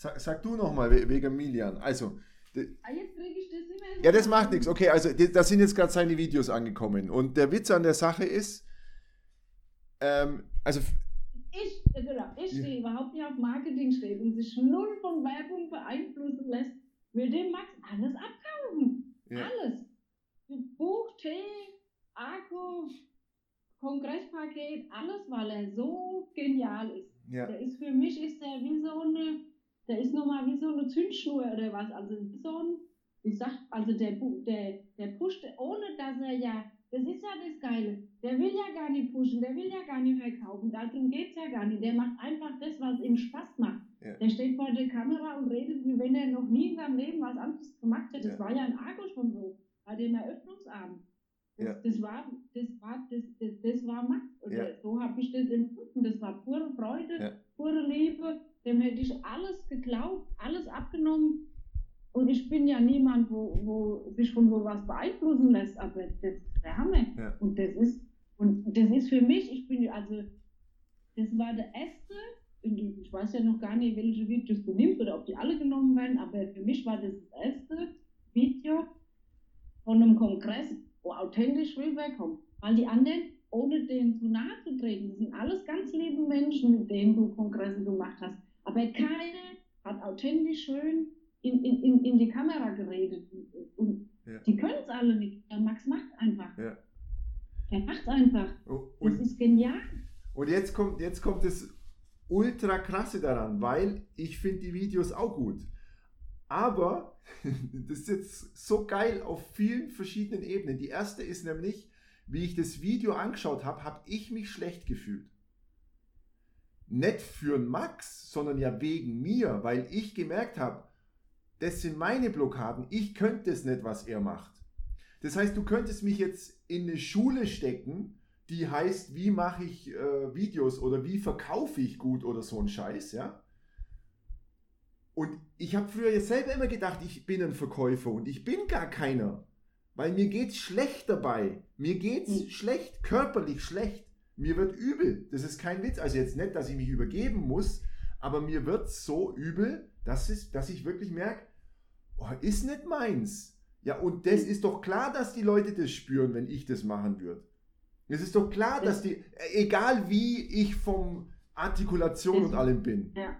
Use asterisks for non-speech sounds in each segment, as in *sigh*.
Sag, sag du nochmal wegen Milian. Also, Ah, jetzt kriege ich das nicht mehr. ja, das macht nichts. Okay, also da sind jetzt gerade seine Videos angekommen. Und der Witz an der Sache ist, ähm, also Ich, äh, genau, ich Ja. stehe überhaupt nicht auf Marketing steht und sich null von Werbung beeinflussen lässt, will dem Max alles abkaufen. Ja. Alles. Buch, Tee, Akku, Kongresspaket, alles, weil er so genial ist. ja, Der ist für mich ist der wie so eine, der ist nochmal wie so eine Zündschnur oder was. Also so ein, ich sag, also der, der, der pusht, ohne dass er ja, das ist ja das Geile. Der will ja gar nicht pushen, der will ja gar nicht verkaufen. Darum geht's ja gar nicht. Der macht einfach das, was ihm Spaß macht. Ja. Der steht vor der Kamera und redet, wie wenn er noch nie in seinem Leben was anderes gemacht hätte. Das Ja. war ja in Argo schon so, bei dem Eröffnungsabend. Das, Ja. das war, das war, das, das, das war. Und Ja. So habe ich das empfunden. Das war pure Freude, pure Liebe. Dem hätte ich alles geglaubt, alles abgenommen. Und ich bin ja niemand, wo, wo sich von sowas beeinflussen lässt. Aber das ist der Hammer. Ja. Und das ist, und das ist für mich, ich bin, also, das war der erste, ich weiß ja noch gar nicht, welche Videos du nimmst oder ob die alle genommen werden, aber für mich war das das erste Video von einem Kongress, wo authentisch rüberkommt. Weil die anderen, ohne denen zu nahe zu treten, das sind alles ganz liebe Menschen, mit denen du Kongresse gemacht hast. Aber keiner hat authentisch schön in, in, in, in die Kamera geredet. Und Ja. die können es alle nicht. Der Max macht einfach. Ja. Er macht einfach. und, Das ist genial. Und jetzt kommt, jetzt kommt das ultra krasse daran, weil ich finde die Videos auch gut. Aber *laughs* das ist jetzt so geil auf vielen verschiedenen Ebenen. Die erste ist nämlich, wie ich das Video angeschaut habe, habe ich mich schlecht gefühlt. Nicht für Max, sondern ja wegen mir, weil ich gemerkt habe, das sind meine Blockaden. Ich könnte es nicht, was er macht. Das heißt, du könntest mich jetzt in eine Schule stecken, die heißt, wie mache ich äh, Videos oder wie verkaufe ich gut oder so ein Scheiß, ja. Und ich habe früher ja selber immer gedacht, ich bin ein Verkäufer und ich bin gar keiner. Weil mir geht's schlecht dabei. Mir geht's Mhm. schlecht, körperlich schlecht. Mir wird übel. Das ist kein Witz. Also jetzt nicht, dass ich mich übergeben muss, aber mir wird so übel, dass, es, dass ich wirklich merke, oh, ist nicht meins. Ja, und das ist doch klar, dass die Leute das spüren, wenn ich das machen würde. Es ist doch klar, dass die, egal wie ich vom Artikulation und allem bin. Ja.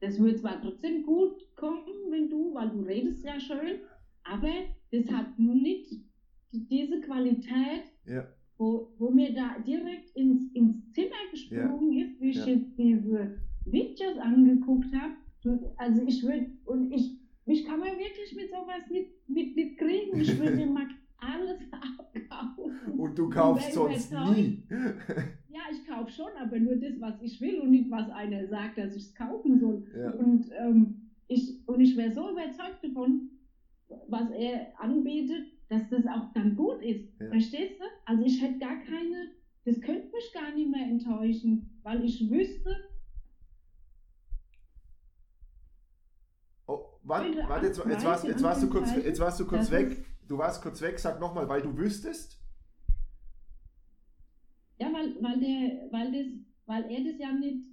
Das wird zwar trotzdem gut kommen, wenn du, weil du redest ja schön, aber das hat nicht diese Qualität, Ja, wo, wo mir da direkt ins, ins Zimmer gesprungen ist, wie ich Ja. jetzt diese Videos angeguckt habe. Also ich würde, und ich, mich kann man wirklich mit sowas nicht, mit, nicht kriegen. Ich würde dem *laughs* Max alles *laughs* abkaufen. und du kaufst wer sonst nie. Ja, ich kaufe schon, aber nur das, was ich will und nicht, was einer sagt, dass ich es kaufen soll. Ja. Und, ähm, ich, und ich wäre so überzeugt davon, was er anbietet, dass das auch dann gut ist. Ja. Verstehst du? Also ich hätte gar keine, das könnte mich gar nicht mehr enttäuschen, weil ich wüsste, Oh, warte, warte jetzt, jetzt, warst, jetzt, warst du kurz, jetzt warst du kurz weg. Du warst kurz weg, sag nochmal, weil du wüsstest. ja, weil, weil, der, weil, das, weil er das ja nicht,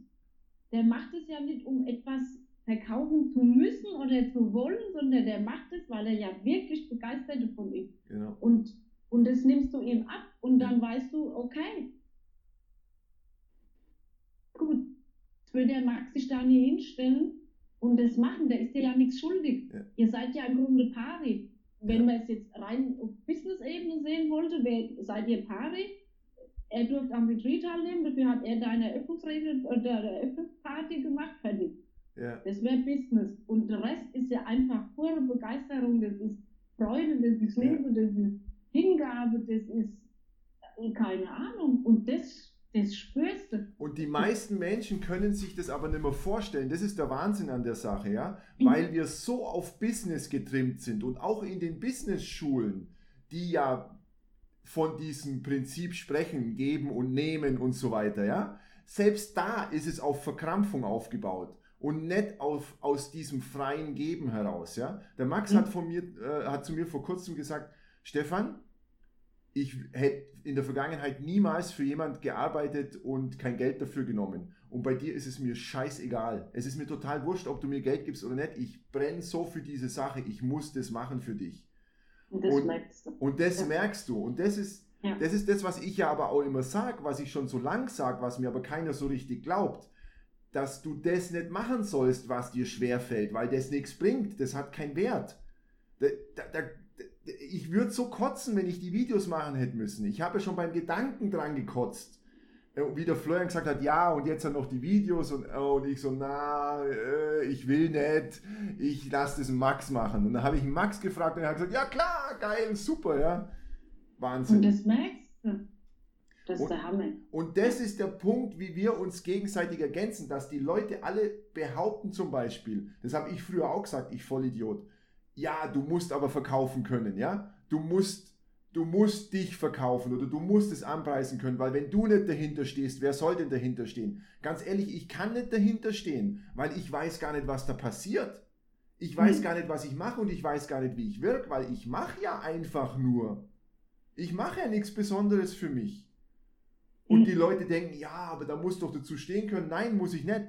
der macht es ja nicht, um etwas verkaufen zu müssen oder zu wollen, sondern der macht es, weil er ja wirklich begeistert davon ist. Genau. Und, und das nimmst du ihm ab und dann weißt du, okay, gut, jetzt will der Max sich da nie hinstellen und das machen, der ist dir ja nichts schuldig. Ja. Ihr seid ja im Grunde pari. Wenn Ja. man es jetzt rein auf Business-Ebene sehen wollte, wer, seid ihr pari? Er durfte am Retreat teilnehmen, dafür hat er deine Eröffnungsrede oder Eröffnungsparty gemacht, fertig. Ja, Das wäre Business. Und der Rest ist ja einfach pure Begeisterung, das ist Freude, das ist Ja. Liebe, das ist Hingabe, das ist äh, keine Ahnung. Und das, das spürst du. Und die meisten Menschen können sich das aber nicht mehr vorstellen. Das ist der Wahnsinn an der Sache, ja. Mhm. Weil wir so auf Business getrimmt sind und auch in den Business-Schulen, die ja von diesem Prinzip sprechen, geben und nehmen und so weiter, ja. Selbst da ist es auf Verkrampfung aufgebaut und nicht auf, aus diesem freien Geben heraus, ja. Der Max Mhm. hat, von mir, äh, hat zu mir vor kurzem gesagt, Stefan, ich hätte in der Vergangenheit niemals für jemand gearbeitet und kein Geld dafür genommen. Und bei dir ist es mir scheißegal. Es ist mir total wurscht, ob du mir Geld gibst oder nicht. Ich brenne so für diese Sache. Ich muss das machen für dich. Und das Und- merkst du. Und das Ja. merkst du. Und das ist, Ja. das ist das, was ich ja aber auch immer sage, was ich schon so lang sage, was mir aber keiner so richtig glaubt, dass du das nicht machen sollst, was dir schwerfällt, weil das nichts bringt. Das hat keinen Wert. Da, da, da, ich würde so kotzen, wenn ich die Videos machen hätte müssen. Ich habe ja schon beim Gedanken dran gekotzt. Äh, Wie der Florian gesagt hat, ja, und jetzt dann noch die Videos und, oh, und ich so, na, äh, ich will nicht, ich lasse das Max machen. Und dann habe ich Max gefragt und er hat gesagt, ja klar, geil, super, ja. Wahnsinn. Und das merkst du. Das ist Und- der Hammer. Und das ist der Punkt, wie wir uns gegenseitig ergänzen, dass die Leute alle behaupten zum Beispiel, das habe ich früher auch gesagt, ich Vollidiot, ja, du musst aber verkaufen können, ja, du musst, du musst dich verkaufen oder du musst es anpreisen können, weil wenn du nicht dahinter stehst, wer soll denn dahinter stehen? Ganz ehrlich, ich kann nicht dahinter stehen, weil ich weiß gar nicht, was da passiert. Ich weiß Mhm. gar nicht, was ich mache und ich weiß gar nicht, wie ich wirke, weil ich mache ja einfach nur. Ich mache ja nichts Besonderes für mich. Und Mhm. die Leute denken, ja, aber da muss doch dazu stehen können. Nein, muss ich nicht.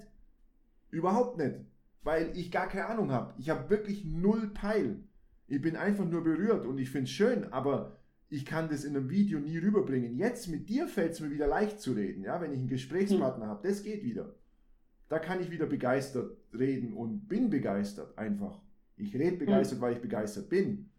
Überhaupt nicht. Weil ich gar keine Ahnung habe. Ich habe wirklich null Peil. Ich bin einfach nur berührt und ich finde es schön, aber ich kann das in einem Video nie rüberbringen. Jetzt mit dir fällt es mir wieder leicht zu reden, ja, wenn ich einen Gesprächspartner habe. Das geht wieder. Da kann ich wieder begeistert reden und bin begeistert einfach. Ich rede begeistert, weil ich begeistert bin.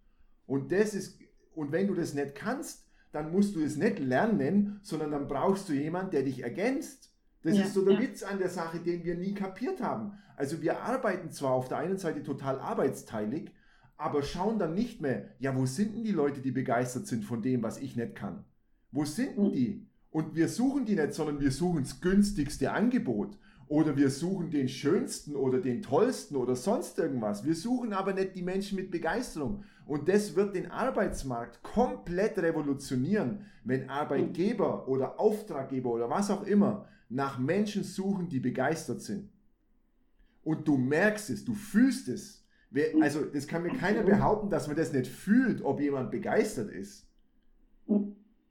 Und das ist, und wenn du das nicht kannst, dann musst du es nicht lernen, sondern dann brauchst du jemanden, der dich ergänzt. Das Ja, ist so der ja. Witz an der Sache, den wir nie kapiert haben. Also wir arbeiten zwar auf der einen Seite total arbeitsteilig, aber schauen dann nicht mehr, ja, wo sind denn die Leute, die begeistert sind von dem, was ich nicht kann? Wo sind denn Mhm. die? Und wir suchen die nicht, sondern wir suchen das günstigste Angebot. Oder wir suchen den schönsten oder den tollsten oder sonst irgendwas. Wir suchen aber nicht die Menschen mit Begeisterung. Und das wird den Arbeitsmarkt komplett revolutionieren, wenn Arbeitgeber oder Auftraggeber oder was auch immer nach Menschen suchen, die begeistert sind. Und du merkst es, du fühlst es. Also das kann mir keiner behaupten, dass man das nicht fühlt, ob jemand begeistert ist.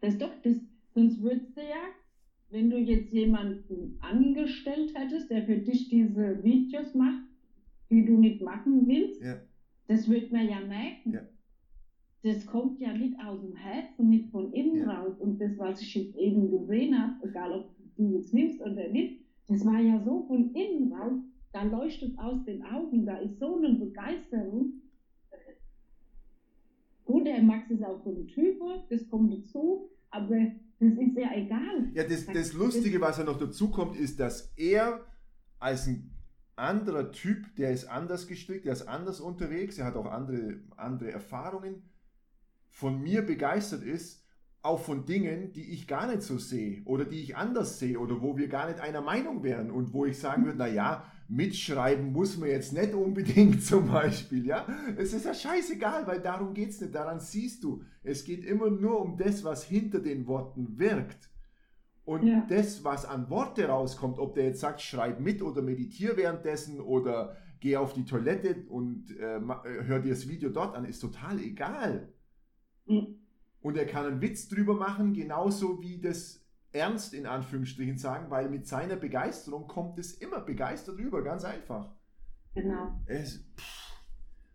Das ist doch, das, sonst würdest du ja, wenn du jetzt jemanden angestellt hättest, der für dich diese Videos macht, die du nicht machen willst, Ja. Das wird man ja merken. Ja. Das kommt ja nicht aus dem Herzen, nicht von innen Ja. raus. Und das, was ich jetzt eben gesehen habe, egal ob du jetzt nimmst oder nicht, das war ja so von innen raus, da leuchtet aus den Augen, da ist so eine Begeisterung. Gut, der Max ist auch so ein Typ, das kommt dazu, aber das ist ja egal. Ja, das, das Lustige, was ja noch dazu kommt, ist, dass er als ein anderer Typ, der ist anders gestrickt, der ist anders unterwegs, er hat auch andere, andere Erfahrungen, von mir begeistert ist, auch von Dingen, die ich gar nicht so sehe oder die ich anders sehe oder wo wir gar nicht einer Meinung wären und wo ich sagen würde, naja, mitschreiben muss man jetzt nicht unbedingt *laughs* zum Beispiel, ja. Es ist ja scheißegal, weil darum geht es nicht, daran siehst du. Es geht immer nur um das, was hinter den Worten wirkt. Und Ja. das, was an Worte rauskommt, ob der jetzt sagt, schreib mit oder meditiere währenddessen oder geh auf die Toilette und äh, äh, hör dir das Video dort an, ist total egal. Mhm. Und er kann einen Witz drüber machen, genauso wie das ernst in Anführungsstrichen sagen, weil mit seiner Begeisterung kommt es immer begeistert rüber, ganz einfach. Genau. Es,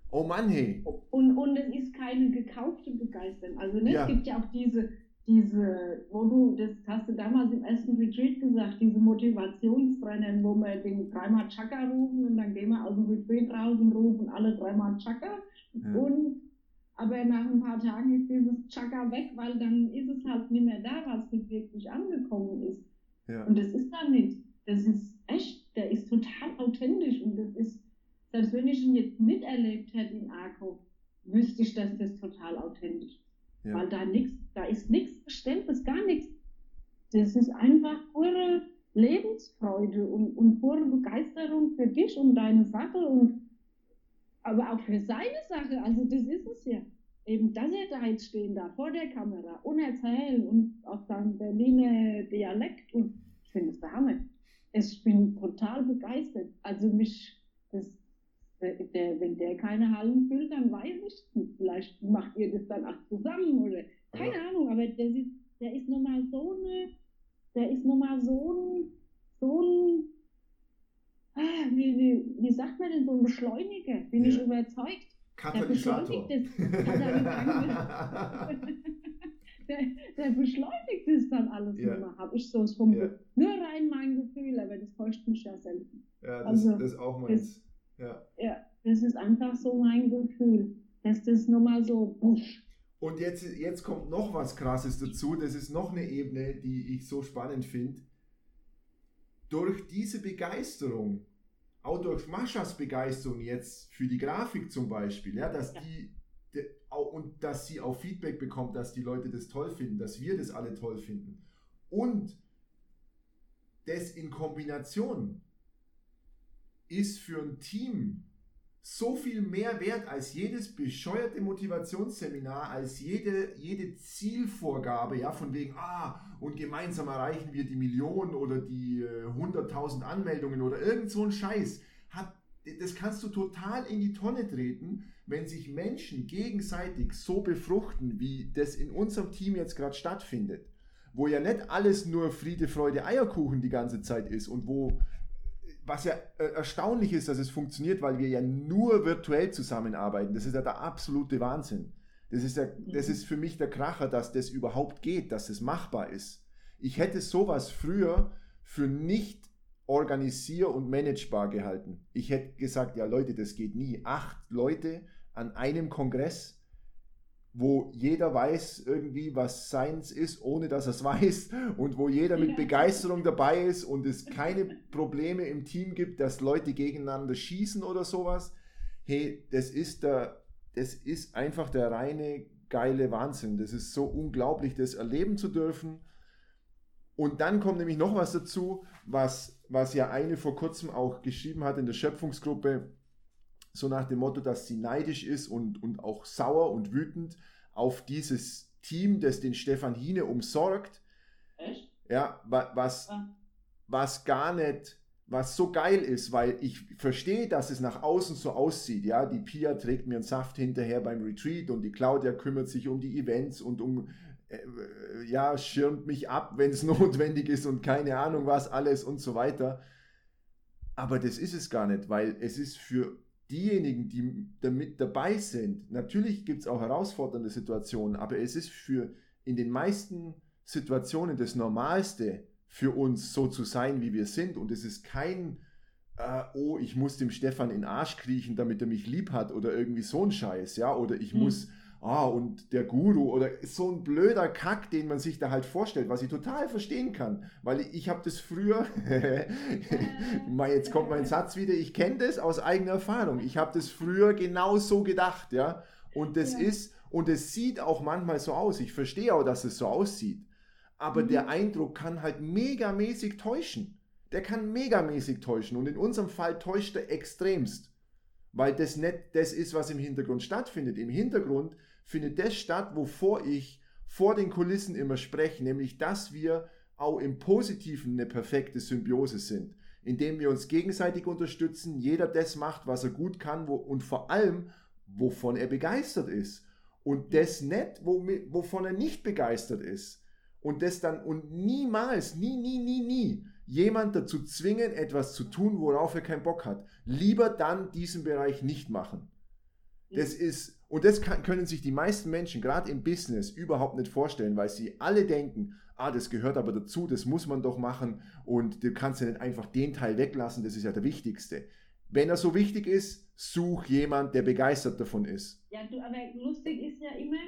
oh Mann, hey. Und, und es ist keine gekaufte Begeisterung. Also ne, Ja. es gibt ja auch diese, diese, wo du, das hast du damals im ersten Retreat gesagt, diese Motivationstrainer, wo wir den dreimal Chaka rufen und dann gehen wir aus dem Retreat raus und rufen alle dreimal Chaka. Ja. Und aber nach ein paar Tagen ist dieses Chaka weg, weil dann ist es halt nicht mehr da, was nicht wirklich angekommen ist. Ja. Und das ist dann nicht. Das ist echt, der ist total authentisch und das ist, selbst wenn ich ihn jetzt miterlebt hätte in Arco, wüsste ich, dass das total authentisch ist. Ja. Weil da nichts, da ist nichts Gestelltes, gar nichts. Das ist einfach pure Lebensfreude und, und pure Begeisterung für dich und deine Sache und aber auch für seine Sache. Also das ist es ja. Eben, dass er da jetzt stehen da vor der Kamera und erzählen und auf seinem Berliner Dialekt und ich finde es der Hammer. Ich bin total begeistert. Also mich, das, der, wenn der keine Hallen füllt, dann weiß ich nicht. Vielleicht macht ihr das dann auch zusammen oder keine Aber- Ahnung, aber der ist, der ist nochmal so eine, der ist nochmal so ein, so ein ah, wie, wie, wie sagt man denn so ein Beschleuniger? Bin Ja. ich überzeugt. Katalysator. Der der, der beschleunigt es dann alles Ja. immer, habe ich so vom Ja. nur rein mein Gefühl, aber das täuscht mich ja selten. ja, das, Also, das ist auch meins. Ja. Ja, das ist einfach so mein Gefühl, dass das nochmal so busch. Und jetzt, jetzt kommt noch was Krasses dazu. Das ist noch eine Ebene, die ich so spannend finde. Durch diese Begeisterung, auch durch Maschas Begeisterung jetzt für die Grafik zum Beispiel, ja, dass die, und dass sie auch Feedback bekommt, dass die Leute das toll finden, dass wir das alle toll finden. Und das in Kombination ist für ein Team so viel mehr wert als jedes bescheuerte Motivationsseminar, als jede, jede Zielvorgabe, ja, von wegen, ah, und gemeinsam erreichen wir die Million oder die äh, 100.000 Anmeldungen oder irgend so ein Scheiß. Hat, das kannst du total in die Tonne treten, wenn sich Menschen gegenseitig so befruchten, wie das in unserem Team jetzt gerade stattfindet. Wo ja nicht alles nur Friede, Freude, Eierkuchen die ganze Zeit ist und wo was ja äh, erstaunlich ist, dass es funktioniert, weil wir ja nur virtuell zusammenarbeiten. Das ist ja der absolute Wahnsinn. Das ist, ja, das ist für mich der Kracher, dass das überhaupt geht, dass es machbar ist. Ich hätte sowas früher für nicht organisier- und managebar gehalten. Ich hätte gesagt, ja Leute, das geht nie. Acht Leute an einem Kongress, wo jeder weiß irgendwie, was Science ist, ohne dass er es *laughs* weiß und wo jeder mit. Begeisterung dabei ist und es keine Probleme im Team gibt, dass Leute gegeneinander schießen oder sowas. Hey, das ist der, das ist einfach der reine geile Wahnsinn. Das ist so unglaublich, das erleben zu dürfen. Und dann kommt nämlich noch was dazu, was, was ja eine vor kurzem auch geschrieben hat in der Schöpfungsgruppe, so nach dem Motto, dass sie neidisch ist und, und auch sauer und wütend auf dieses Team, das den Stefan Hine umsorgt, Echt? ja, wa- was, Ah. was gar nicht, was so geil ist, weil ich verstehe, dass es nach außen so aussieht, ja, die Pia trägt mir einen Saft hinterher beim Retreat und die Claudia kümmert sich um die Events und um, äh, ja, schirmt mich ab, wenn es *laughs* notwendig ist und keine Ahnung was alles und so weiter. Aber das ist es gar nicht, weil es ist für diejenigen, die damit dabei sind, natürlich gibt es auch herausfordernde Situationen, aber es ist für in den meisten Situationen das Normalste für uns so zu sein, wie wir sind. Und es ist kein, äh, oh, ich muss dem Stefan in den Arsch kriechen, damit er mich lieb hat oder irgendwie so ein Scheiß, ja, oder ich Hm. muss, ah, und der Guru oder so ein blöder Kack, den man sich da halt vorstellt, was ich total verstehen kann, weil ich, ich habe das früher, *laughs* mal jetzt kommt mein Satz wieder, ich kenne das aus eigener Erfahrung, ich habe das früher genau so gedacht, ja, und das Ja. ist, und es sieht auch manchmal so aus, ich verstehe auch, dass es so aussieht, aber Mhm. der Eindruck kann halt megamäßig täuschen. Der kann megamäßig täuschen und in unserem Fall täuscht er extremst, weil das nicht das ist, was im Hintergrund stattfindet. Im Hintergrund findet das statt, wovor ich vor den Kulissen immer spreche, nämlich dass wir auch im Positiven eine perfekte Symbiose sind, indem wir uns gegenseitig unterstützen, jeder das macht, was er gut kann wo, und vor allem, wovon er begeistert ist und das nicht, wovon er nicht begeistert ist und das dann und niemals, nie, nie, nie, nie jemand dazu zwingen, etwas zu tun, worauf er keinen Bock hat. Lieber dann diesen Bereich nicht machen. Das ist, und das kann, können sich die meisten Menschen, gerade im Business, überhaupt nicht vorstellen, weil sie alle denken, ah, das gehört aber dazu, das muss man doch machen und du kannst ja nicht einfach den Teil weglassen, das ist ja der wichtigste. Wenn er so wichtig ist, such jemand, der begeistert davon ist. Ja, du, aber lustig ist ja immer,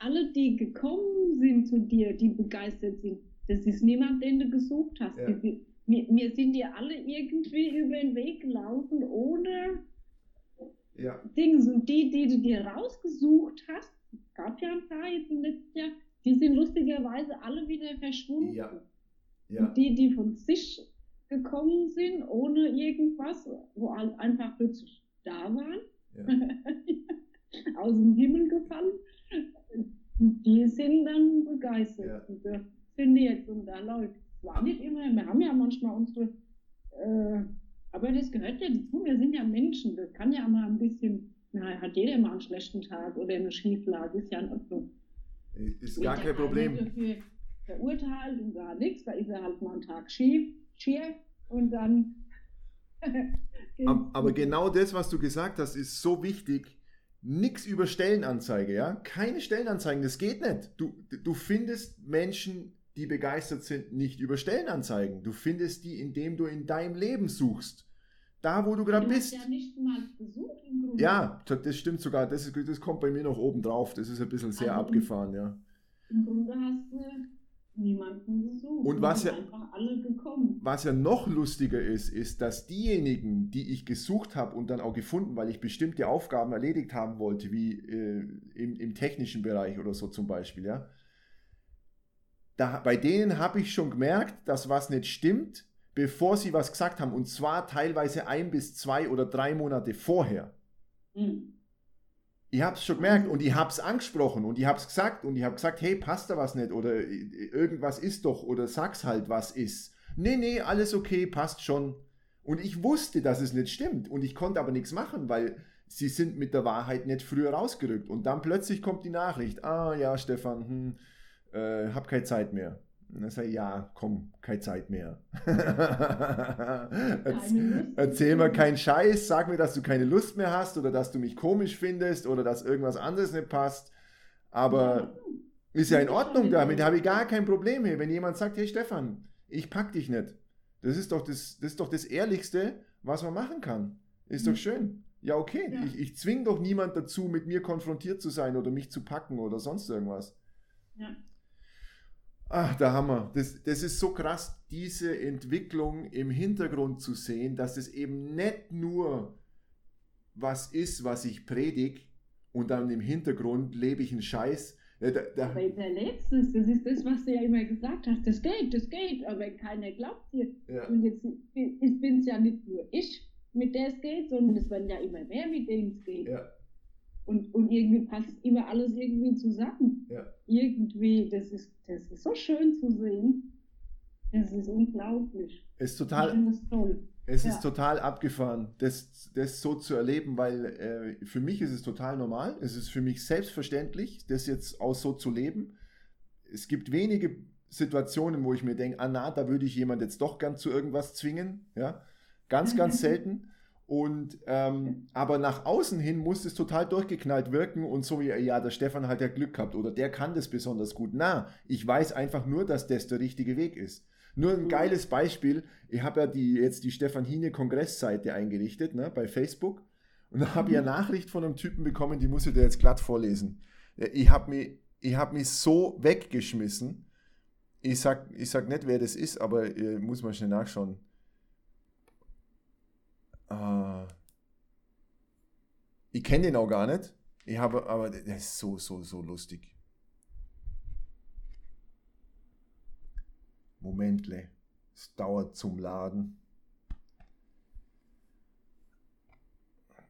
alle, die gekommen sind zu dir, die begeistert sind, das ist niemand, den du gesucht hast. Ja. Die, wir, wir sind dir alle irgendwie über den Weg gelaufen, ohne Ja, Dings. Und die, die du dir rausgesucht hast, gab ja ein paar jetzt im letzten Jahr, die sind lustigerweise alle wieder verschwunden. Ja. ja, Und die, die von sich gekommen sind, ohne irgendwas, wo einfach plötzlich da waren, ja. *laughs* aus dem Himmel gefallen, die sind dann begeistert. Ja. Und das ich jetzt und da läuft. Es war nicht immer, wir haben ja manchmal unsere, äh, aber das gehört ja dazu, wir sind ja Menschen, das kann ja mal ein bisschen, na, hat jeder mal einen schlechten Tag oder eine Schieflage, ist ja in Ordnung. Ist gar kein Problem. Dafür verurteilt und gar nichts, da ist er halt mal einen Tag schief, schief und dann. *laughs* aber genau das, was du gesagt hast, ist so wichtig. Nichts über Stellenanzeige, ja? Keine Stellenanzeigen, das geht nicht. Du, du findest Menschen, die begeistert sind, nicht über Stellenanzeigen. Du findest die, indem du in deinem Leben suchst. Da, wo du gerade bist. ja nicht mal besucht im Grunde. Ja, das stimmt sogar. Das, ist, das kommt bei mir noch oben drauf. Das ist ein bisschen sehr also abgefahren, ja. Im Grunde hast du niemanden gesucht. Und was ja, was ja noch lustiger ist, ist, dass diejenigen, die ich gesucht habe und dann auch gefunden, weil ich bestimmte Aufgaben erledigt haben wollte, wie äh, im, im technischen Bereich oder so zum Beispiel, ja, da, bei denen habe ich schon gemerkt, dass was nicht stimmt, bevor sie was gesagt haben. Und zwar teilweise ein bis zwei oder drei Monate vorher. Mhm. Ich habe es schon gemerkt und ich habe es angesprochen und ich habe es gesagt und ich habe gesagt, hey, passt da was nicht oder irgendwas ist doch oder sag's halt, was ist. Nee, nee, alles okay, passt schon. Und ich wusste, dass es nicht stimmt und ich konnte aber nichts machen, weil sie sind mit der Wahrheit nicht früher rausgerückt. Und dann plötzlich kommt die Nachricht, ah ja, Stefan, hm, äh, hab keine Zeit mehr. Und dann sage ich, ja, komm, keine Zeit mehr. Erzähl mir keinen Scheiß, sag mir, dass du keine Lust mehr hast oder dass du mich komisch findest oder dass irgendwas anderes nicht passt. Aber ist ja in Ordnung damit, habe ich gar kein Problem mehr. Wenn jemand sagt, hey Stefan, ich pack dich nicht. Das ist doch das, das, ist doch das Ehrlichste, was man machen kann. Ist doch schön. Ja, okay. Ja. Ich, ich zwinge doch niemand dazu, mit mir konfrontiert zu sein oder mich zu packen oder sonst irgendwas. Ja. Ach, der Hammer. Das, das ist so krass, diese Entwicklung im Hintergrund zu sehen, dass es eben nicht nur was ist, was ich predige und dann im Hintergrund lebe ich einen Scheiß. Da, da aber der Letzte, das ist das, was du ja immer gesagt hast, das geht, das geht, aber keiner glaubt dir. Ja. Und jetzt bin es ja nicht nur ich, mit der es geht, sondern es werden ja immer mehr, mit denen es geht. Ja. Und, und irgendwie passt immer alles irgendwie zusammen. Ja. Irgendwie, das ist, das ist so schön zu sehen. Das ist unglaublich. Ist total, das toll. Es ja. ist total abgefahren, das, das so zu erleben, weil äh, für mich ist es total normal. Es ist für mich selbstverständlich, das jetzt auch so zu leben. Es gibt wenige Situationen, wo ich mir denke, ah na, da würde ich jemand jetzt doch gern zu irgendwas zwingen. Ja, ganz, ganz *laughs* selten. Und ähm, aber nach außen hin muss es total durchgeknallt wirken und so wie ja, der Stefan hat ja Glück gehabt oder der kann das besonders gut. Na, ich weiß einfach nur, dass das der richtige Weg ist. Nur ein geiles Beispiel. Ich habe ja die, jetzt die Stefan Hine Kongressseite eingerichtet ne, bei Facebook und da habe ich eine mhm. Nachricht von einem Typen bekommen, die muss ich dir jetzt glatt vorlesen. Ich habe mich, hab mich so weggeschmissen. Ich sag, ich sag nicht, wer das ist, aber äh, muss man schnell nachschauen. Äh, ich kenne den auch gar nicht. Ich habe, aber der ist so, so, so lustig. Momentle. Es dauert zum Laden.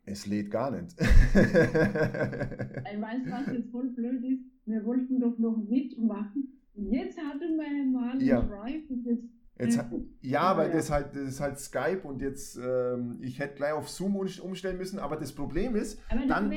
Es lädt gar nicht. ich weiß, was jetzt voll blöd ist. Wir wollten doch noch mitmachen. Und jetzt hatten wir mal ja. Drive und jetzt Jetzt, ja, weil das halt, das ist halt Skype und jetzt, ähm, ich hätte gleich auf Zoom umstellen müssen, aber das Problem ist, aber dann,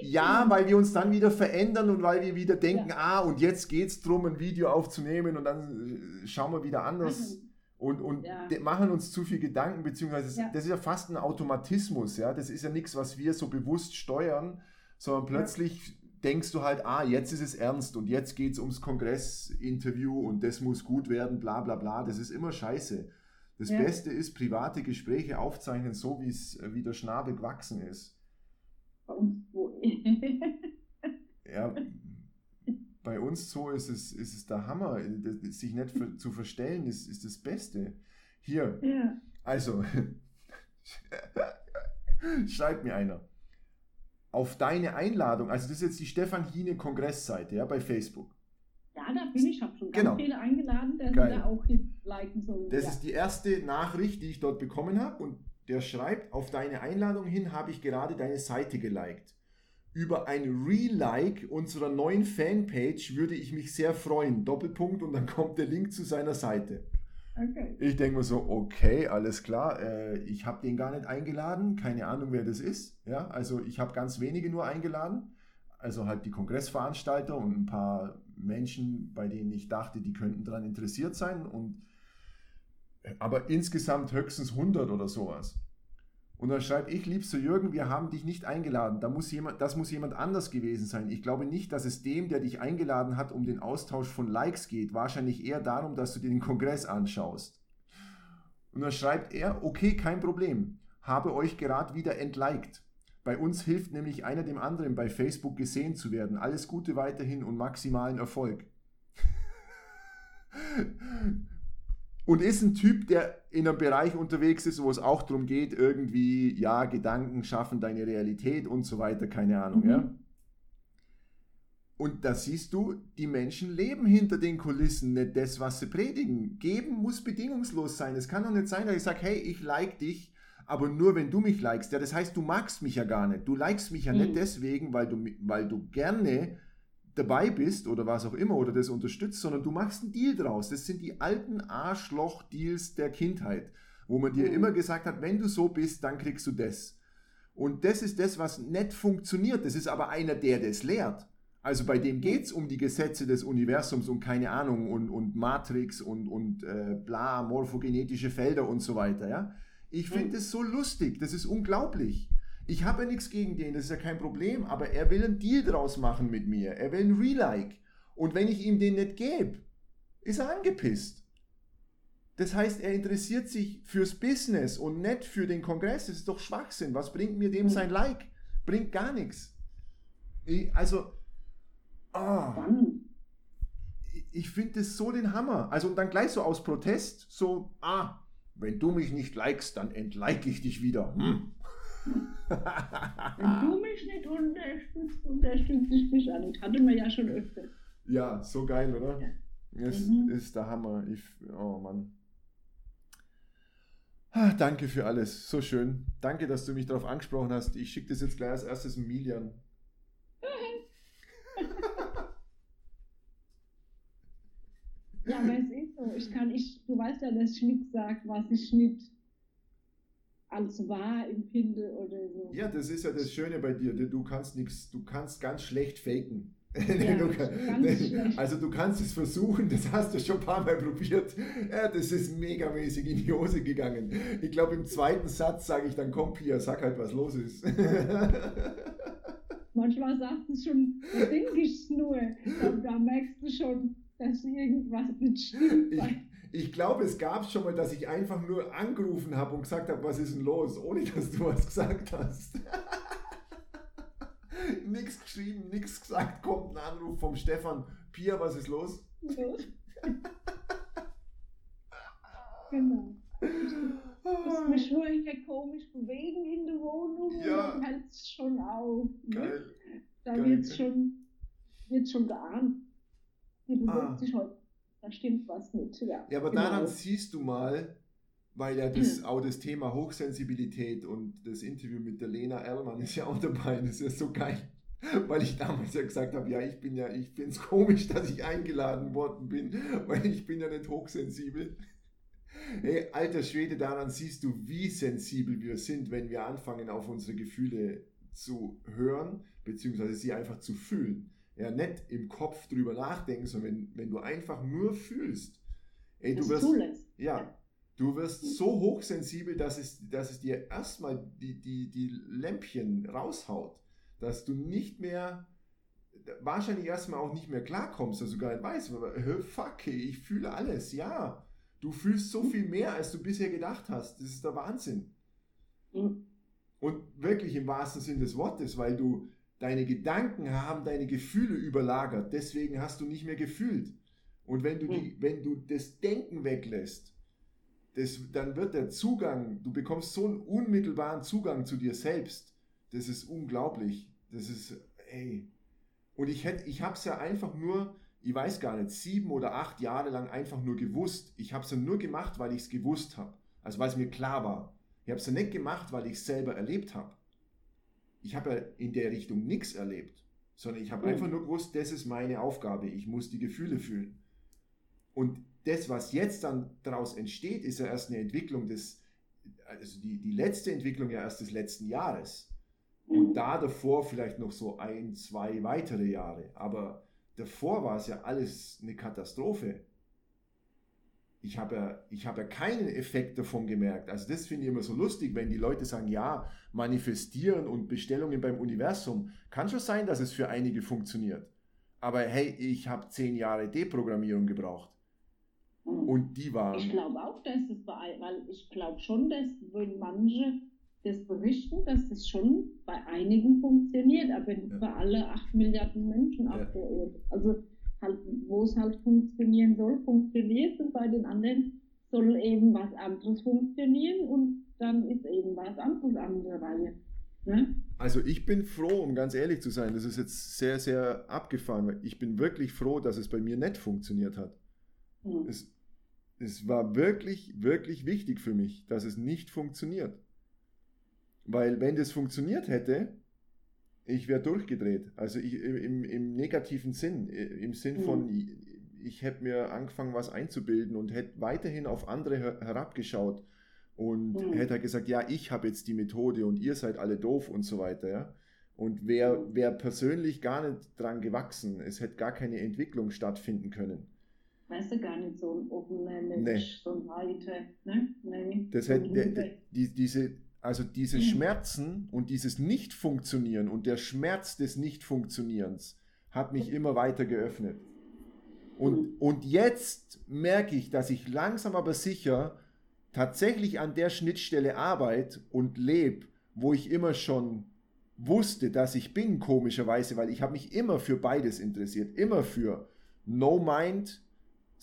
ja, weil wir uns dann wieder verändern und weil wir wieder denken, ja. ah, und jetzt geht es darum, ein Video aufzunehmen und dann äh, schauen wir wieder anders also, und, und ja. machen uns zu viel Gedanken, beziehungsweise ja. das ist ja fast ein Automatismus, ja, das ist ja nichts, was wir so bewusst steuern, sondern plötzlich denkst du halt, ah, jetzt ist es ernst und jetzt geht es ums Kongressinterview und das muss gut werden, bla bla bla. Das ist immer scheiße. Das ja. Beste ist, private Gespräche aufzeichnen, so wie es äh, wie der Schnabel gewachsen ist. *laughs* ja, bei uns so ist es, ist es der Hammer. sich nicht für, zu verstellen, ist, ist das Beste. Hier, ja. also, *laughs* schreibt mir einer auf deine Einladung, also das ist jetzt die Stefan Hine Kongressseite, ja, bei Facebook. Ja, da bin ich, habe schon ganz genau. viele eingeladen, der Geil. da auch liken soll. Das ja. ist die erste Nachricht, die ich dort bekommen habe und der schreibt, auf deine Einladung hin habe ich gerade deine Seite geliked. Über ein Re-Like unserer neuen Fanpage würde ich mich sehr freuen. Doppelpunkt und dann kommt der Link zu seiner Seite. Okay. Ich denke mir so, okay, alles klar. Äh, ich habe den gar nicht eingeladen, keine Ahnung, wer das ist. Ja, also ich habe ganz wenige nur eingeladen. Also halt die Kongressveranstalter und ein paar Menschen, bei denen ich dachte, die könnten daran interessiert sein. Und aber insgesamt höchstens 100 oder sowas. Und dann schreibt, ich liebster Jürgen, wir haben dich nicht eingeladen. Da muss jemand, das muss jemand anders gewesen sein. Ich glaube nicht, dass es dem, der dich eingeladen hat, um den Austausch von Likes geht. Wahrscheinlich eher darum, dass du dir den Kongress anschaust. Und dann schreibt er, okay, kein Problem. Habe euch gerade wieder entliked. Bei uns hilft nämlich einer dem anderen bei Facebook gesehen zu werden. Alles Gute weiterhin und maximalen Erfolg. *laughs* und ist ein Typ, der in einem Bereich unterwegs ist, wo es auch darum geht, irgendwie, ja, Gedanken schaffen deine Realität und so weiter, keine Ahnung, mhm. ja. Und da siehst du, die Menschen leben hinter den Kulissen nicht das, was sie predigen. Geben muss bedingungslos sein. Es kann doch nicht sein, dass ich sage, hey, ich like dich, aber nur wenn du mich likest. Ja, das heißt, du magst mich ja gar nicht. Du likest mich ja mhm. nicht deswegen, weil du, weil du gerne dabei bist oder was auch immer oder das unterstützt, sondern du machst einen Deal draus. Das sind die alten Arschloch-Deals der Kindheit, wo man dir mhm. immer gesagt hat, wenn du so bist, dann kriegst du das. Und das ist das, was nicht funktioniert. Das ist aber einer, der das lehrt. Also bei dem geht es um die Gesetze des Universums und keine Ahnung und, und Matrix und, und äh, bla, morphogenetische Felder und so weiter. Ja? Ich finde es so lustig, das ist unglaublich. Ich habe ja nichts gegen den, das ist ja kein Problem, aber er will einen Deal draus machen mit mir. Er will ein Relike. Und wenn ich ihm den nicht gebe, ist er angepisst. Das heißt, er interessiert sich fürs Business und nicht für den Kongress. Das ist doch Schwachsinn. Was bringt mir dem sein Like? Bringt gar nichts. Ich, also, oh, ich, ich finde das so den Hammer. Also und dann gleich so aus Protest, so, ah, wenn du mich nicht likest, dann entlike ich dich wieder. Hm. Wenn du mich nicht unterstützt, unterstütze ich dich auch nicht. Hatten wir ja schon öfter. Ja, so geil, oder? Ja. Es mhm. ist der Hammer. Ich, oh Mann. Ah, danke für alles. So schön. Danke, dass du mich darauf angesprochen hast. Ich schicke das jetzt gleich als erstes Milian. *laughs* ja, aber es ist so. Ich kann, ich, du weißt ja, dass ich nichts sage, was ich nicht als wahr empfinde oder so. Ja, das ist ja das Schöne bei dir. Du kannst nichts, du kannst ganz schlecht faken. *laughs* Ja, du kann, also du kannst es versuchen, das hast du schon ein paar Mal probiert. Ja, das ist megamäßig in die Hose gegangen. Ich glaube, im zweiten Satz sage ich dann, komm Pia, sag halt, was los ist. *laughs* Manchmal sagt es schon, denke ich nur. Da, da merkst du schon, dass irgendwas nicht stimmt. Ich, ich glaube, es gab schon mal, dass ich einfach nur angerufen habe und gesagt habe, was ist denn los, ohne dass du was gesagt hast. *laughs* nix geschrieben, nichts gesagt, kommt ein Anruf vom Stefan. Pia, was ist los? *laughs* genau. Das mich nur hier komisch bewegen in der Wohnung ja. und hält es schon auf. Ne? Geil. Da wird es schon, wird's schon geahnt. Die bewegt ah. sich heute da stimmt was nicht. Ja, ja aber genau. daran siehst du mal, weil ja das, hm. auch das Thema Hochsensibilität und das Interview mit der Lena Erlmann ist ja auch dabei, das ist ja so geil. Weil ich damals ja gesagt habe, ja, ich bin ja, ich finde es komisch, dass ich eingeladen worden bin, weil ich bin ja nicht hochsensibel. Hey, alter Schwede, daran siehst du, wie sensibel wir sind, wenn wir anfangen, auf unsere Gefühle zu hören, beziehungsweise sie einfach zu fühlen ja, nicht im Kopf drüber nachdenken, sondern wenn, wenn du einfach nur fühlst, ey, du wirst, ja, du wirst so hochsensibel, dass es, dass es dir erstmal die, die, die Lämpchen raushaut, dass du nicht mehr, wahrscheinlich erstmal auch nicht mehr klarkommst, dass du gar nicht weißt, fuck, ich fühle alles, ja. Du fühlst so viel mehr, als du bisher gedacht hast. Das ist der Wahnsinn. Mhm. Und wirklich im wahrsten Sinn des Wortes, weil du, Deine Gedanken haben deine Gefühle überlagert, deswegen hast du nicht mehr gefühlt. Und wenn du, die, hm. wenn du das Denken weglässt, das, dann wird der Zugang, du bekommst so einen unmittelbaren Zugang zu dir selbst. Das ist unglaublich. Das ist, ey. Und ich hätte, ich habe es ja einfach nur, ich weiß gar nicht, sieben oder acht Jahre lang einfach nur gewusst. Ich habe es ja nur gemacht, weil ich es gewusst habe. Also weil es mir klar war. Ich habe es ja nicht gemacht, weil ich es selber erlebt habe ich habe ja in der Richtung nichts erlebt, sondern ich habe mhm. einfach nur gewusst, das ist meine Aufgabe, ich muss die Gefühle fühlen. Und das, was jetzt dann daraus entsteht, ist ja erst eine Entwicklung des, also die, die letzte Entwicklung ja erst des letzten Jahres. Und mhm. da davor vielleicht noch so ein, zwei weitere Jahre. Aber davor war es ja alles eine Katastrophe. Ich habe ja, ich hab ja keinen Effekt davon gemerkt. Also das finde ich immer so lustig, wenn die Leute sagen, ja, manifestieren und Bestellungen beim Universum. Kann schon sein, dass es für einige funktioniert. Aber hey, ich habe zehn Jahre Deprogrammierung gebraucht. Mhm. Und die waren. Ich glaube auch, dass das bei, weil ich glaube schon, dass wenn manche das berichten, dass das schon bei einigen funktioniert, aber nicht Ja. bei alle acht Milliarden Menschen Ja. auf der Erde. Also halt, wo es halt funktionieren soll, funktioniert und bei den anderen soll eben was anderes funktionieren und dann ist eben was anderes an der Reihe. Ne? Also ich bin froh, um ganz ehrlich zu sein, das ist jetzt sehr, sehr abgefahren. weil Ich bin wirklich froh, dass es bei mir nicht funktioniert hat. Hm. Es, es war wirklich, wirklich wichtig für mich, dass es nicht funktioniert. Weil wenn das funktioniert hätte, ich wäre durchgedreht. Also ich, im, im negativen Sinn, im Sinn von, ich hätte mir angefangen, was einzubilden und hätte weiterhin auf andere her- herabgeschaut und Mhm. hätte halt gesagt, ja, ich habe jetzt die Methode und ihr seid alle doof und so weiter, ja. Und wäre wär persönlich gar nicht dran gewachsen. Es hätte gar keine Entwicklung stattfinden können. Weißt du, gar nicht so ein offener Mensch, so ein Weiter. Ne? Nee, Das hätte, die, diese, also diese Mhm. Schmerzen und dieses Nicht-Funktionieren und der Schmerz des Nicht-Funktionierens hat mich immer weiter geöffnet. Und, und jetzt merke ich, dass ich langsam aber sicher tatsächlich an der Schnittstelle arbeite und lebe, wo ich immer schon wusste, dass ich bin, komischerweise, weil ich habe mich immer für beides interessiert, immer für No Mind,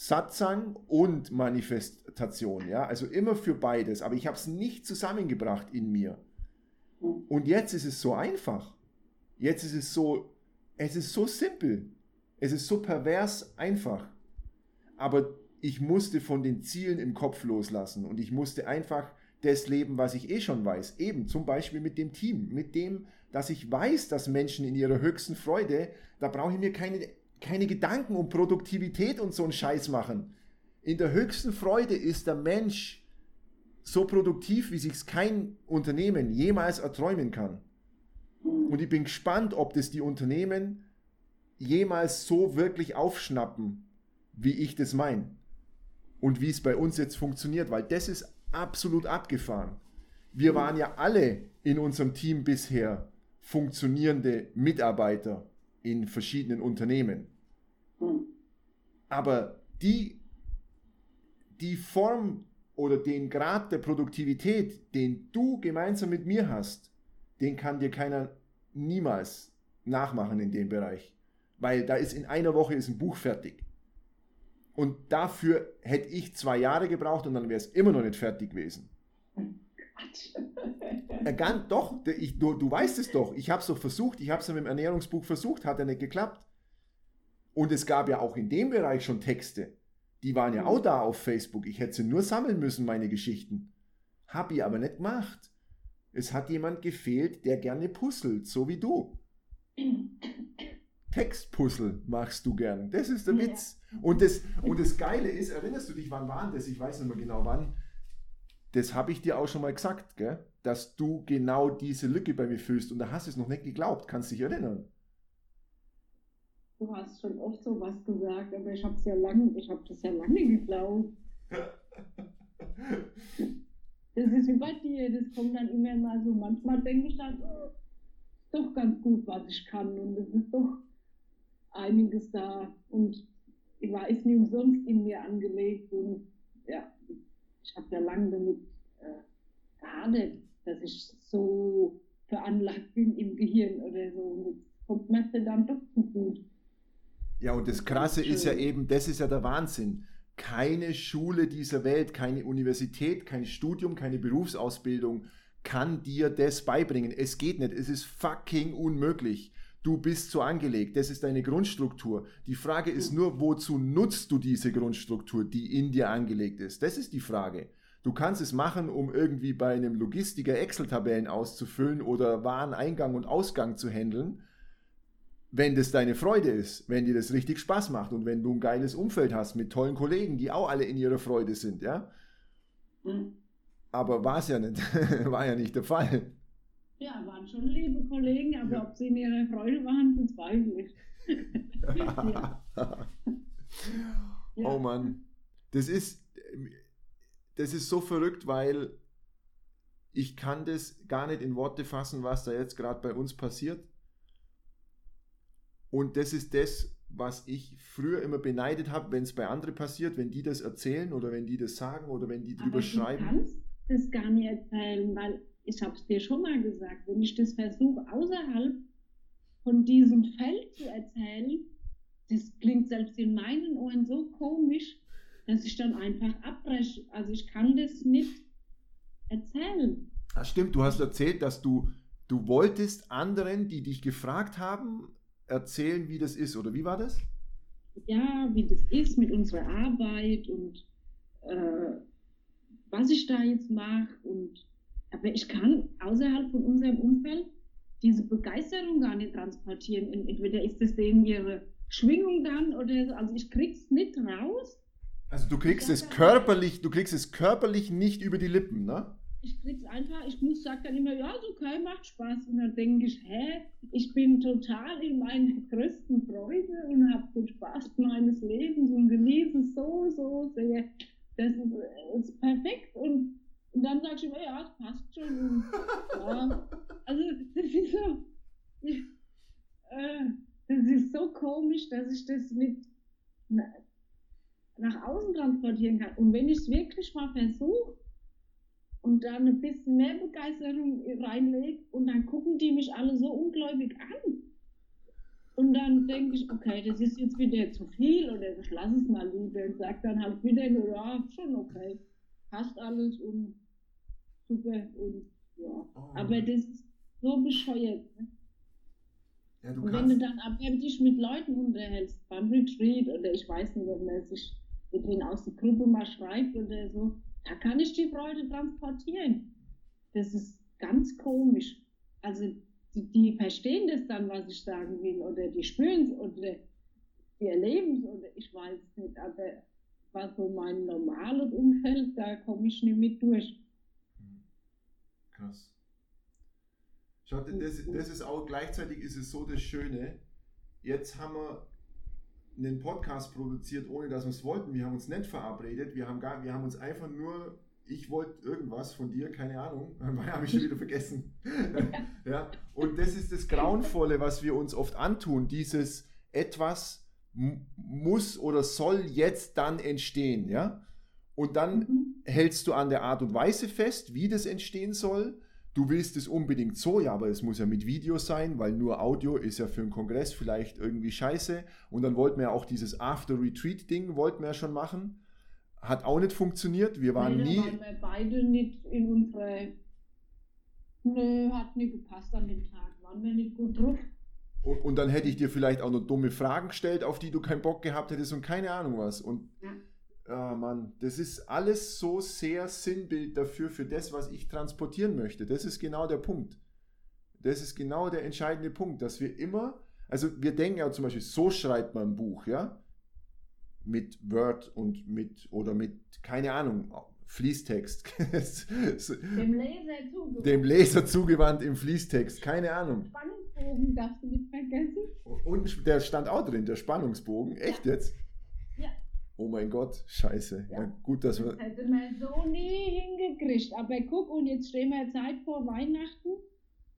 Satsang und Manifestation, ja, also immer für beides, aber ich habe es nicht zusammengebracht in mir. Und jetzt ist es so einfach. Jetzt ist es so, es ist so simpel. Es ist so pervers einfach. Aber ich musste von den Zielen im Kopf loslassen und ich musste einfach das leben, was ich eh schon weiß. Eben zum Beispiel mit dem Team, mit dem, dass ich weiß, dass Menschen in ihrer höchsten Freude, da brauche ich mir keine, keine Gedanken um Produktivität und so einen Scheiß machen. In der höchsten Freude ist der Mensch so produktiv, wie sich kein Unternehmen jemals erträumen kann. Und ich bin gespannt, ob das die Unternehmen jemals so wirklich aufschnappen, wie ich das meine. Und wie es bei uns jetzt funktioniert, weil das ist absolut abgefahren. Wir waren ja alle in unserem Team bisher funktionierende Mitarbeiter in verschiedenen Unternehmen. Hm. Aber die, die Form oder den Grad der Produktivität, den du gemeinsam mit mir hast, den kann dir keiner niemals nachmachen in dem Bereich. Weil da ist in einer Woche ist ein Buch fertig. Und dafür hätte ich zwei Jahre gebraucht und dann wäre es immer noch nicht fertig gewesen. Ganz, doch, ich, du, du weißt es doch. Ich habe es doch versucht, ich habe es mit dem Ernährungsbuch versucht, hat ja nicht geklappt. Und es gab ja auch in dem Bereich schon Texte. Die waren ja auch da auf Facebook. Ich hätte sie nur sammeln müssen, meine Geschichten. Hab ich aber nicht gemacht. Es hat jemand gefehlt, der gerne puzzelt, so wie du. Textpuzzle machst du gern. Das ist der Ja. Witz. Und das, und das Geile ist, erinnerst du dich, wann war das? Ich weiß nicht mehr genau wann. Das habe ich dir auch schon mal gesagt, gell? Dass du genau diese Lücke bei mir fühlst. Und da hast du es noch nicht geglaubt. Kannst dich erinnern? Du hast schon oft so was gesagt, aber ich habe ja lange, ich habe das ja lange geglaubt. *laughs* Das ist wie bei dir, das kommt dann immer mal so. Manchmal denke ich dann, oh, ist doch ganz gut, was ich kann und es ist doch einiges da und ich war ist nie umsonst in mir angelegt und ja, ich habe ja lange damit äh, gehadert, dass ich so veranlagt bin im Gehirn oder so und jetzt kommt das dann doch zu gut. Ja, und das Krasse ist ja Schön. eben, das ist ja der Wahnsinn. Keine Schule dieser Welt, keine Universität, kein Studium, keine Berufsausbildung kann dir das beibringen. Es geht nicht. Es ist fucking unmöglich. Du bist so angelegt. Das ist deine Grundstruktur. Die Frage ist nur, wozu nutzt du diese Grundstruktur, die in dir angelegt ist? Das ist die Frage. Du kannst es machen, um irgendwie bei einem Logistiker Excel-Tabellen auszufüllen oder Wareneingang und Ausgang zu handeln wenn das deine Freude ist, wenn dir das richtig Spaß macht und wenn du ein geiles Umfeld hast mit tollen Kollegen, die auch alle in ihrer Freude sind, ja. Hm. Aber war es ja nicht, *laughs* war ja nicht der Fall. Ja, waren schon liebe Kollegen, aber Ja. ob sie in ihrer Freude waren, bezweifle ich. ja. *laughs* *laughs* Ja. Oh Mann. Das ist, das ist so verrückt, weil ich kann das gar nicht in Worte fassen, was da jetzt gerade bei uns passiert. Und das ist das, was ich früher immer beneidet habe, wenn es bei anderen passiert, wenn die das erzählen oder wenn die das sagen oder wenn die drüber Aber schreiben. Du kannst das gar nicht erzählen, weil ich habe es dir schon mal gesagt, wenn ich das versuche, außerhalb von diesem Feld zu erzählen, das klingt selbst in meinen Ohren so komisch, dass ich dann einfach abbreche. Also ich kann das nicht erzählen. Das stimmt, du hast erzählt, dass du, du wolltest anderen, die dich gefragt haben, erzählen, wie das ist, oder wie war das? Ja, wie das ist mit unserer Arbeit und äh, was ich da jetzt mache. Und aber ich kann außerhalb von unserem Umfeld diese Begeisterung gar nicht transportieren. Entweder ist das denen ihre Schwingung dann oder so. Also ich krieg's nicht raus. Also du kriegst es körperlich, du kriegst es körperlich nicht über die Lippen, ne? ich krieg's einfach, ich muss sagen dann immer, ja, so okay, macht Spaß. Und dann denke ich, hä, ich bin total in meiner größten Freude und habe den Spaß meines Lebens und genieße es so, so sehr. Das ist, ist perfekt. Und, und dann sage ich immer, ja, es passt schon. Und, ja, *laughs* also das ist so, ich, äh, das ist so komisch, dass ich das nicht nach außen transportieren kann. Und wenn ich es wirklich mal versuche, und dann ein bisschen mehr Begeisterung reinlege und dann gucken die mich alle so ungläubig an. Und dann denke ich, okay, das ist jetzt wieder zu viel oder ich lasse es mal lieber und sage dann halt wieder, ja, schon okay, passt alles und super und ja. Oh. Aber das ist so bescheuert. Ne? Ja, und wenn du dann aber dich mit Leuten unterhältst, beim Retreat oder ich weiß nicht, ob man sich mit denen aus der Gruppe mal schreibt oder so, da kann ich die Freude transportieren. Das ist ganz komisch. Also die, die verstehen das dann, was ich sagen will, oder die spüren es oder die erleben es oder ich weiß es nicht, aber was so mein normales Umfeld, da komme ich nicht mit durch. Hm. Krass. Schaut, das, das ist auch gleichzeitig ist es so das Schöne. Jetzt haben wir einen Podcast produziert, ohne dass wir es wollten. Wir haben uns nicht verabredet. Wir haben, gar, wir haben uns einfach nur, ich wollte irgendwas von dir, keine Ahnung, *laughs* habe ich schon wieder vergessen. *laughs* ja. Und das ist das Grauenvolle, was wir uns oft antun. Dieses etwas muss oder soll jetzt dann entstehen. Ja? Und dann mhm. hältst du an der Art und Weise fest, wie das entstehen soll du willst es unbedingt so, ja, aber es muss ja mit Video sein, weil nur Audio ist ja für einen Kongress vielleicht irgendwie scheiße. Und dann wollten wir ja auch dieses After-Retreat-Ding, wollten wir ja schon machen. Hat auch nicht funktioniert. Wir waren nee, nie. Waren wir beide nicht in unsere. Nö, hat nicht gepasst an dem Tag. Waren wir nicht gut drauf. Und, und, dann hätte ich dir vielleicht auch noch dumme Fragen gestellt, auf die du keinen Bock gehabt hättest und keine Ahnung was. Und ja. Ah, Mann, das ist alles so sehr Sinnbild dafür, für das, was ich transportieren möchte. Das ist genau der Punkt. Das ist genau der entscheidende Punkt, dass wir immer, also wir denken ja zum Beispiel, so schreibt man ein Buch, ja? Mit Word und mit, oder mit, keine Ahnung, Fließtext. *laughs* dem Leser zugewandt. Dem Leser zugewandt im Fließtext, keine Ahnung. Spannungsbogen darfst du nicht vergessen. Und der stand auch drin, der Spannungsbogen. Echt ja. jetzt? Oh mein Gott, scheiße. Ja. ja gut, dass wir. Das hätte man so nie hingekriegt. Aber guck, und jetzt stehen wir Zeit vor Weihnachten.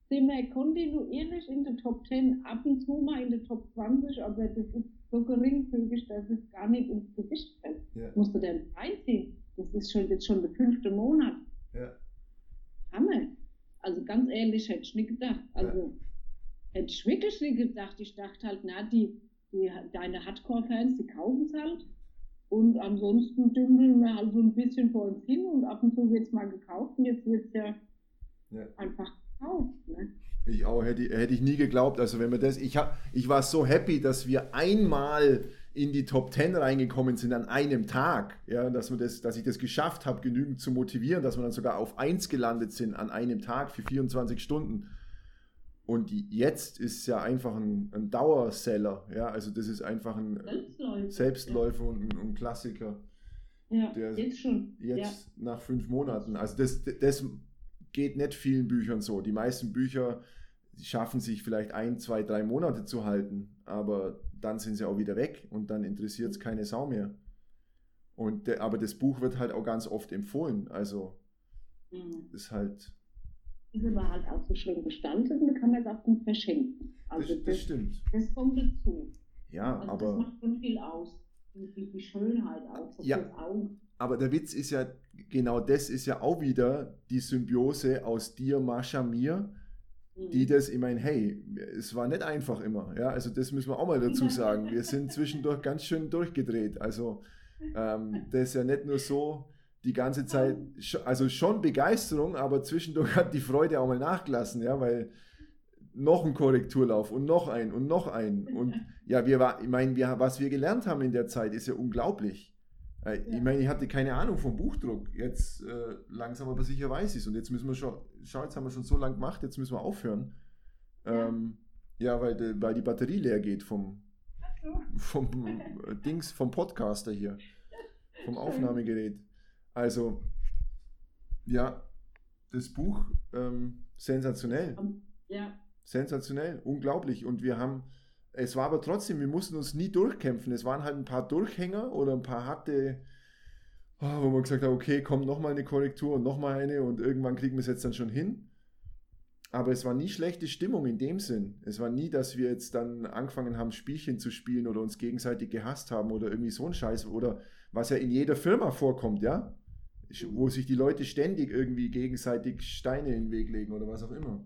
Sind wir kontinuierlich in der Top 10, ab und zu mal in der Top 20, aber das ist so geringfügig, dass es gar nicht ins Gewicht fällt. Ja. Musst du denn reinziehen? Das ist schon jetzt schon der fünfte Monat. Ja. Hammer. Also ganz ehrlich, hätte ich nicht gedacht. Also ja. hätte ich wirklich nicht gedacht. Ich dachte halt, na, die, die deine Hardcore-Fans, die kaufen es halt. Und ansonsten dümmeln wir halt so ein bisschen vor uns hin und ab und zu wird es mal gekauft und jetzt wird es ja, ja, einfach gekauft. Ne? Ich auch, hätte, hätte ich nie geglaubt. Also wenn wir das, ich, hab, ich war so happy, dass wir einmal in die Top 10 reingekommen sind an einem Tag. Ja, dass, wir das, dass ich das geschafft habe, genügend zu motivieren, dass wir dann sogar auf 1 gelandet sind an einem Tag für 24 Stunden. Und jetzt ist ja einfach ein, ein Dauerseller. Ja, also das ist einfach ein Selbstläufer, Selbstläufer ja. und ein, Klassiker. Ja, der jetzt schon. Jetzt ja. nach fünf Monaten. Also das, das geht nicht vielen Büchern so. Die meisten Bücher schaffen sich vielleicht ein, zwei, drei Monate zu halten, aber dann sind sie auch wieder weg und dann interessiert es keine Sau mehr. Und der, aber das Buch wird halt auch ganz oft empfohlen. Also Mhm. ist halt. Ist aber halt auch so schön gestaltet und da kann man es auch gut verschenken. Also Das, das, das stimmt. das kommt dazu. Ja, Also das aber, macht schon viel aus. Die, die, Schönheit auch so Ja. Auge. aber der Witz ist ja, genau das ist ja auch wieder die Symbiose aus dir, Mascha, mir, Mhm. die das, ich meine, hey, es war nicht einfach immer. Ja, also das müssen wir auch mal dazu *laughs* sagen. Wir sind zwischendurch ganz schön durchgedreht. Also ähm, *laughs* das ist ja nicht nur so die ganze Zeit, also schon Begeisterung, aber zwischendurch *laughs* hat die Freude auch mal nachgelassen, ja, weil noch ein Korrekturlauf und noch ein und noch ein und *laughs* ja, wir war, ich meine, wir, was wir gelernt haben in der Zeit ist ja unglaublich. Äh, Ich Ja. meine, ich hatte keine Ahnung vom Buchdruck. Jetzt äh, langsam aber sicher weiß ich es. Und jetzt müssen wir schon, schau, jetzt haben wir schon so lange gemacht, jetzt müssen wir aufhören. Ja. Ähm, ja, weil, die- weil die Batterie leer geht vom, so. vom *laughs* Dings, vom Podcaster hier, vom. Aufnahmegerät. Also, ja, das Buch ähm, sensationell, Ja, sensationell, unglaublich. Und wir haben, es war aber trotzdem, wir mussten uns nie durchkämpfen. Es waren halt ein paar Durchhänger oder ein paar harte, oh, wo man gesagt hat, okay, komm, nochmal eine Korrektur und nochmal eine und irgendwann kriegen wir es jetzt dann schon hin. Aber es war nie schlechte Stimmung in dem Sinn. Es war nie, dass wir jetzt dann angefangen haben, Spielchen zu spielen oder uns gegenseitig gehasst haben oder irgendwie so ein Scheiß oder was ja in jeder Firma vorkommt, ja? Wo sich die Leute ständig irgendwie gegenseitig Steine in den Weg legen oder was auch immer.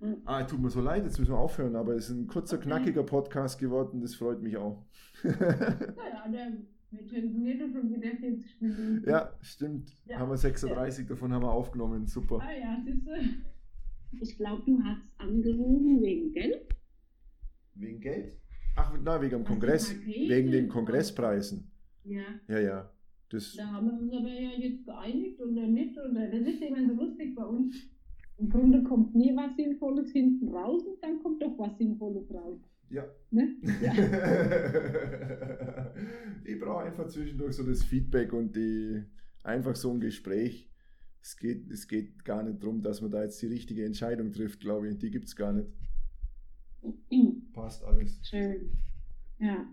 Mhm. Ah, tut mir so leid, jetzt müssen wir aufhören, aber es ist ein kurzer, Okay. knackiger Podcast geworden, das freut mich auch. *laughs* *laughs* naja, der, wir telefonieren schon wieder 40 Minuten. ja, stimmt. Ja. Haben wir 36, davon haben wir aufgenommen, super. Ah ja, siehst du. Ich glaube, du hast angerufen wegen Geld. Wegen Geld? Ach, na, wegen dem Kongress, wegen den Kongresspreisen. Ja. Ja, ja. Das, Da haben wir uns aber ja jetzt geeinigt oder nicht. Oder das ist immer so lustig bei uns. Im Grunde kommt nie was Sinnvolles hinten raus und dann kommt doch was Sinnvolles raus. ja. Ne? Ja. *laughs* ich brauche einfach zwischendurch so das Feedback und die einfach so ein Gespräch. Es geht, es geht gar nicht darum, dass man da jetzt die richtige Entscheidung trifft, glaube ich. Die gibt es gar nicht. *clears throat* Passt alles. Schön. Ja.